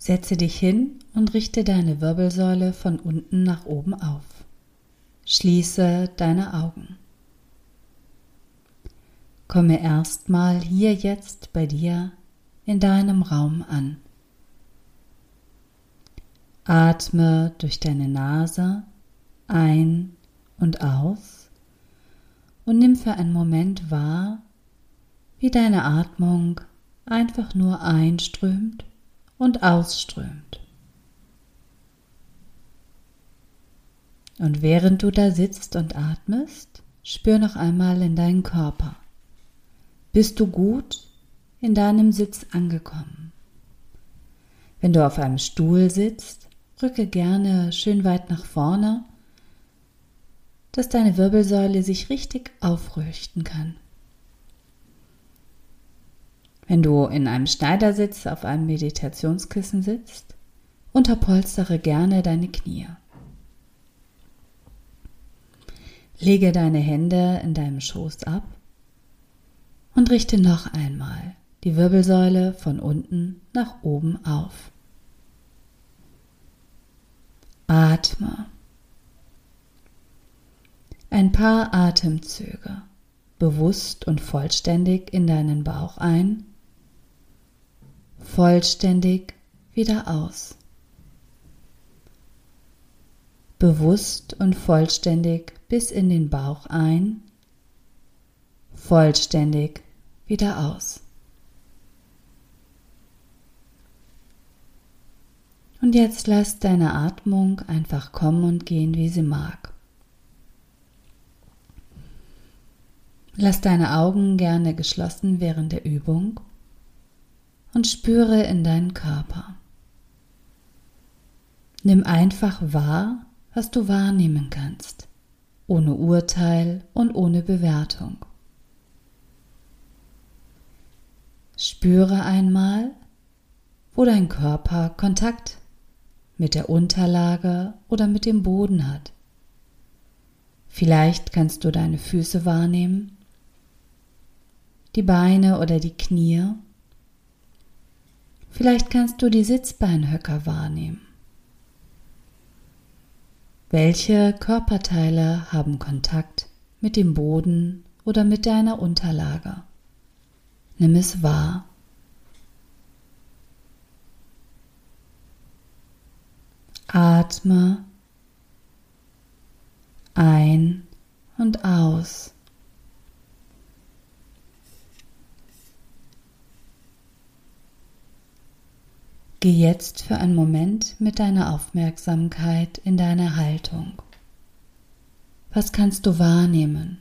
Setze dich hin und richte deine Wirbelsäule von unten nach oben auf. Schließe deine Augen. Komme erstmal hier jetzt bei dir in deinem Raum an. Atme durch deine Nase ein und aus und nimm für einen Moment wahr, wie deine Atmung einfach nur einströmt und ausströmt. Und während du da sitzt und atmest, spür noch einmal in deinen Körper. Bist du gut in deinem Sitz angekommen? Wenn du auf einem Stuhl sitzt, rücke gerne schön weit nach vorne, dass deine Wirbelsäule sich richtig aufrichten kann. Wenn du in einem Schneidersitz auf einem Meditationskissen sitzt, unterpolstere gerne deine Knie. Lege deine Hände in deinem Schoß ab und richte noch einmal die Wirbelsäule von unten nach oben auf. Atme. Ein paar Atemzüge bewusst und vollständig in deinen Bauch ein, vollständig wieder aus bewusst und vollständig bis in den Bauch ein, vollständig wieder aus. Und jetzt lass deine Atmung einfach kommen und gehen, wie sie mag. Lass deine Augen gerne geschlossen während der Übung und spüre in deinen Körper. Nimm einfach wahr, was du wahrnehmen kannst, ohne Urteil und ohne Bewertung. Spüre einmal, wo dein Körper Kontakt mit der Unterlage oder mit dem Boden hat. Vielleicht kannst du deine Füße wahrnehmen, die Beine oder die Knie. Vielleicht kannst du die Sitzbeinhöcker wahrnehmen. Welche Körperteile haben Kontakt mit dem Boden oder mit deiner Unterlage? Nimm es wahr. Atme ein und aus. Geh jetzt für einen Moment mit deiner Aufmerksamkeit in deine Haltung. Was kannst du wahrnehmen?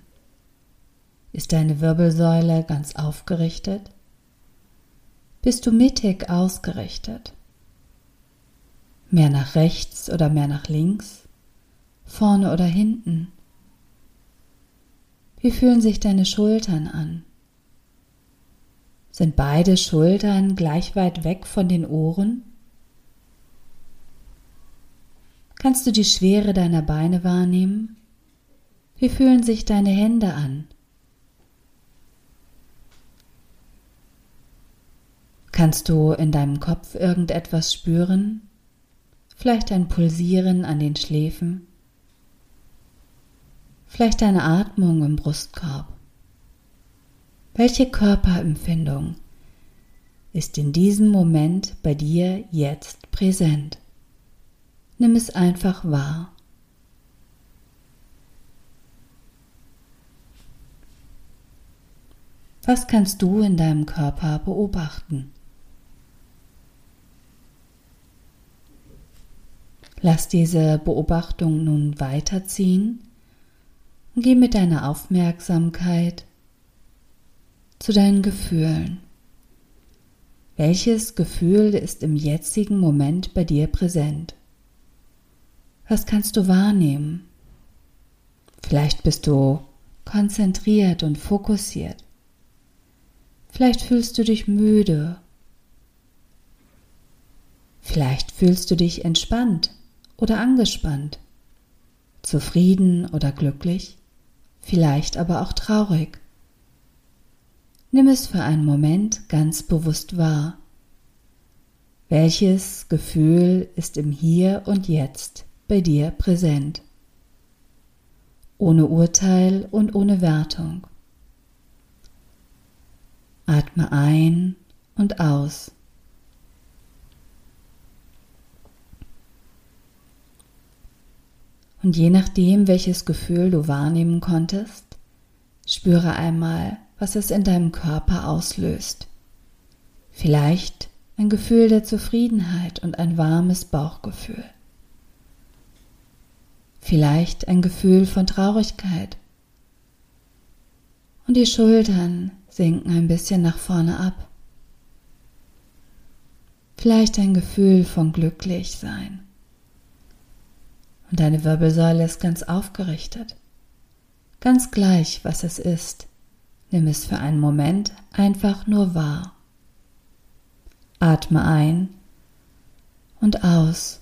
Ist deine Wirbelsäule ganz aufgerichtet? Bist du mittig ausgerichtet? Mehr nach rechts oder mehr nach links? Vorne oder hinten? Wie fühlen sich deine Schultern an? Sind beide Schultern gleich weit weg von den Ohren? Kannst du die Schwere deiner Beine wahrnehmen? Wie fühlen sich deine Hände an? Kannst du in deinem Kopf irgendetwas spüren? Vielleicht ein Pulsieren an den Schläfen? Vielleicht eine Atmung im Brustkorb? Welche Körperempfindung ist in diesem Moment bei dir jetzt präsent? Nimm es einfach wahr. Was kannst du in deinem Körper beobachten? Lass diese Beobachtung nun weiterziehen und geh mit deiner Aufmerksamkeit zu deinen Gefühlen. Welches Gefühl ist im jetzigen Moment bei dir präsent? Was kannst du wahrnehmen? Vielleicht bist du konzentriert und fokussiert. Vielleicht fühlst du dich müde. Vielleicht fühlst du dich entspannt oder angespannt, zufrieden oder glücklich, vielleicht aber auch traurig. Nimm es für einen Moment ganz bewusst wahr. Welches Gefühl ist im Hier und Jetzt bei dir präsent? Ohne Urteil und ohne Wertung. Atme ein und aus. Und je nachdem, welches Gefühl du wahrnehmen konntest, spüre einmal, was es in deinem Körper auslöst. Vielleicht ein Gefühl der Zufriedenheit und ein warmes Bauchgefühl. Vielleicht ein Gefühl von Traurigkeit. Und die Schultern sinken ein bisschen nach vorne ab. Vielleicht ein Gefühl von glücklich sein. Und deine Wirbelsäule ist ganz aufgerichtet. Ganz gleich, was es ist. Nimm es für einen Moment einfach nur wahr. Atme ein und aus.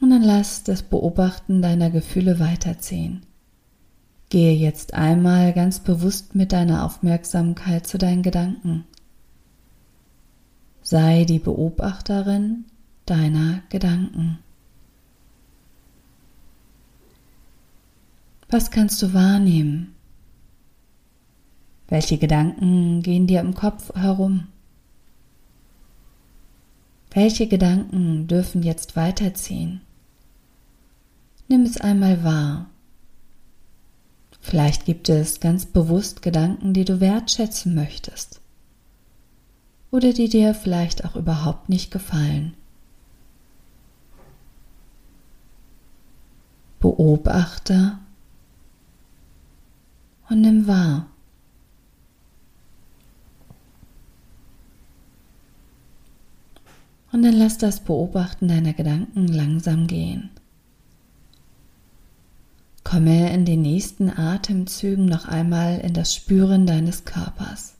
Und dann lass das Beobachten deiner Gefühle weiterziehen. Gehe jetzt einmal ganz bewusst mit deiner Aufmerksamkeit zu deinen Gedanken. Sei die Beobachterin deiner Gedanken. Was kannst du wahrnehmen? Welche Gedanken gehen dir im Kopf herum? Welche Gedanken dürfen jetzt weiterziehen? Nimm es einmal wahr. Vielleicht gibt es ganz bewusst Gedanken, die du wertschätzen möchtest oder die dir vielleicht auch überhaupt nicht gefallen. Beobachte und nimm wahr. Und dann lass das Beobachten deiner Gedanken langsam gehen. Komme in den nächsten Atemzügen noch einmal in das Spüren deines Körpers.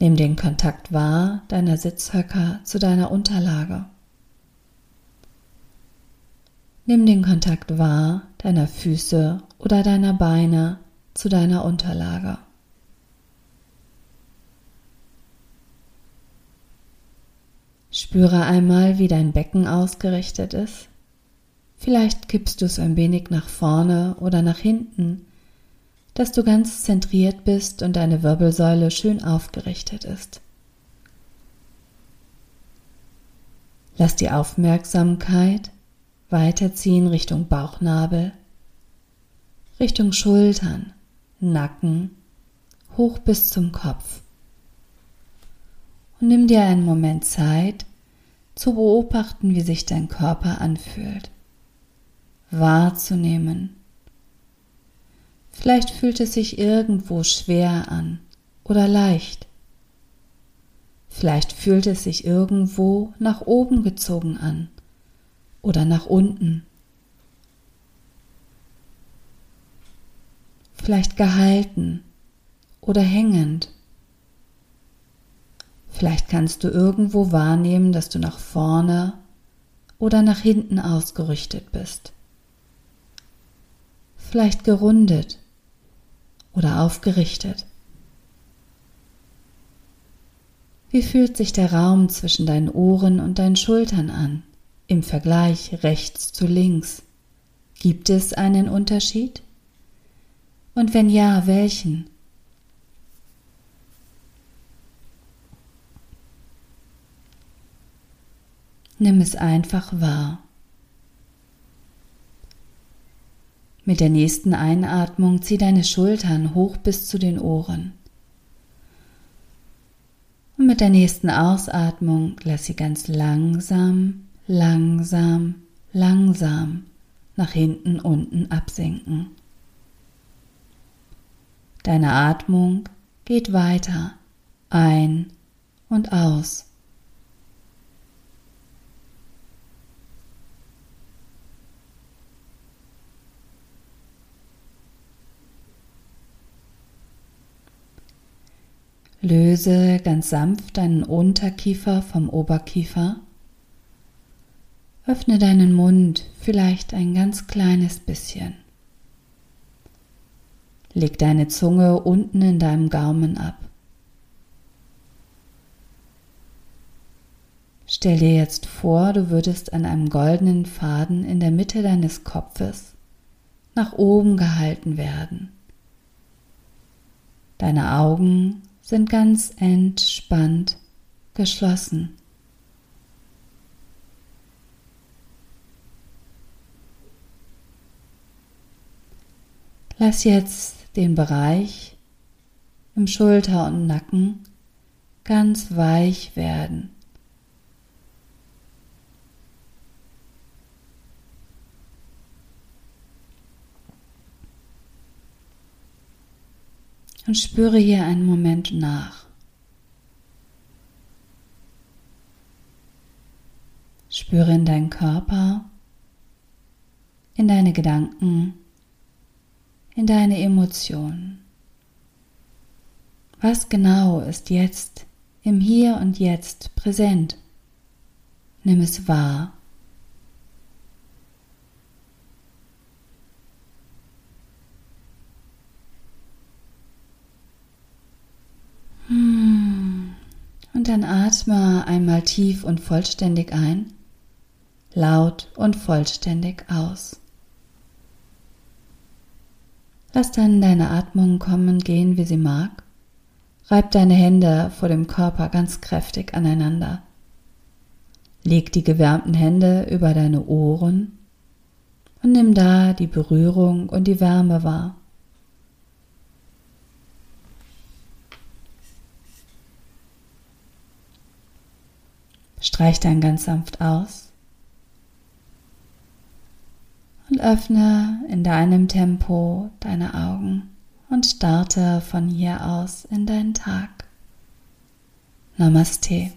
Nimm den Kontakt wahr deiner Sitzhöcker zu deiner Unterlage. Nimm den Kontakt wahr deiner Füße oder deiner Beine zu deiner Unterlage. Spüre einmal, wie dein Becken ausgerichtet ist. Vielleicht kippst du es ein wenig nach vorne oder nach hinten, dass du ganz zentriert bist und deine Wirbelsäule schön aufgerichtet ist. Lass die Aufmerksamkeit weiterziehen Richtung Bauchnabel, Richtung Schultern, Nacken, hoch bis zum Kopf. Und nimm dir einen Moment Zeit, zu beobachten, wie sich dein Körper anfühlt, wahrzunehmen. Vielleicht fühlt es sich irgendwo schwer an oder leicht. Vielleicht fühlt es sich irgendwo nach oben gezogen an oder nach unten. Vielleicht gehalten oder hängend. Vielleicht kannst du irgendwo wahrnehmen, dass du nach vorne oder nach hinten ausgerichtet bist. Vielleicht gerundet oder aufgerichtet. Wie fühlt sich der Raum zwischen deinen Ohren und deinen Schultern an? im Vergleich rechts zu links? Gibt es einen Unterschied? Und wenn ja, welchen? Nimm es einfach wahr. Mit der nächsten Einatmung zieh deine Schultern hoch bis zu den Ohren. Und mit der nächsten Ausatmung lass sie ganz langsam langsam, langsam nach hinten unten absinken. Deine Atmung geht weiter ein und aus. Löse ganz sanft deinen Unterkiefer vom Oberkiefer. Öffne deinen Mund vielleicht ein ganz kleines bisschen. Leg deine Zunge unten in deinem Gaumen ab. Stell dir jetzt vor, du würdest an einem goldenen Faden in der Mitte deines Kopfes nach oben gehalten werden. Deine Augen sind ganz entspannt geschlossen. Lass jetzt den Bereich im Schulter und Nacken ganz weich werden. und spüre hier einen Moment nach. Spüre in deinen Körper, in deine Gedanken, in deine Emotionen. Was genau ist jetzt im Hier und Jetzt präsent? Nimm es wahr. Und dann atme einmal tief und vollständig ein, laut und vollständig aus. Lass dann deine Atmung kommen und gehen, wie sie mag. Reib deine Hände vor dem Körper ganz kräftig aneinander. Leg die gewärmten Hände über deine Ohren und nimm da die Berührung und die Wärme wahr. Streich dann ganz sanft aus und öffne in deinem Tempo deine Augen und starte von hier aus in deinen Tag. Namaste.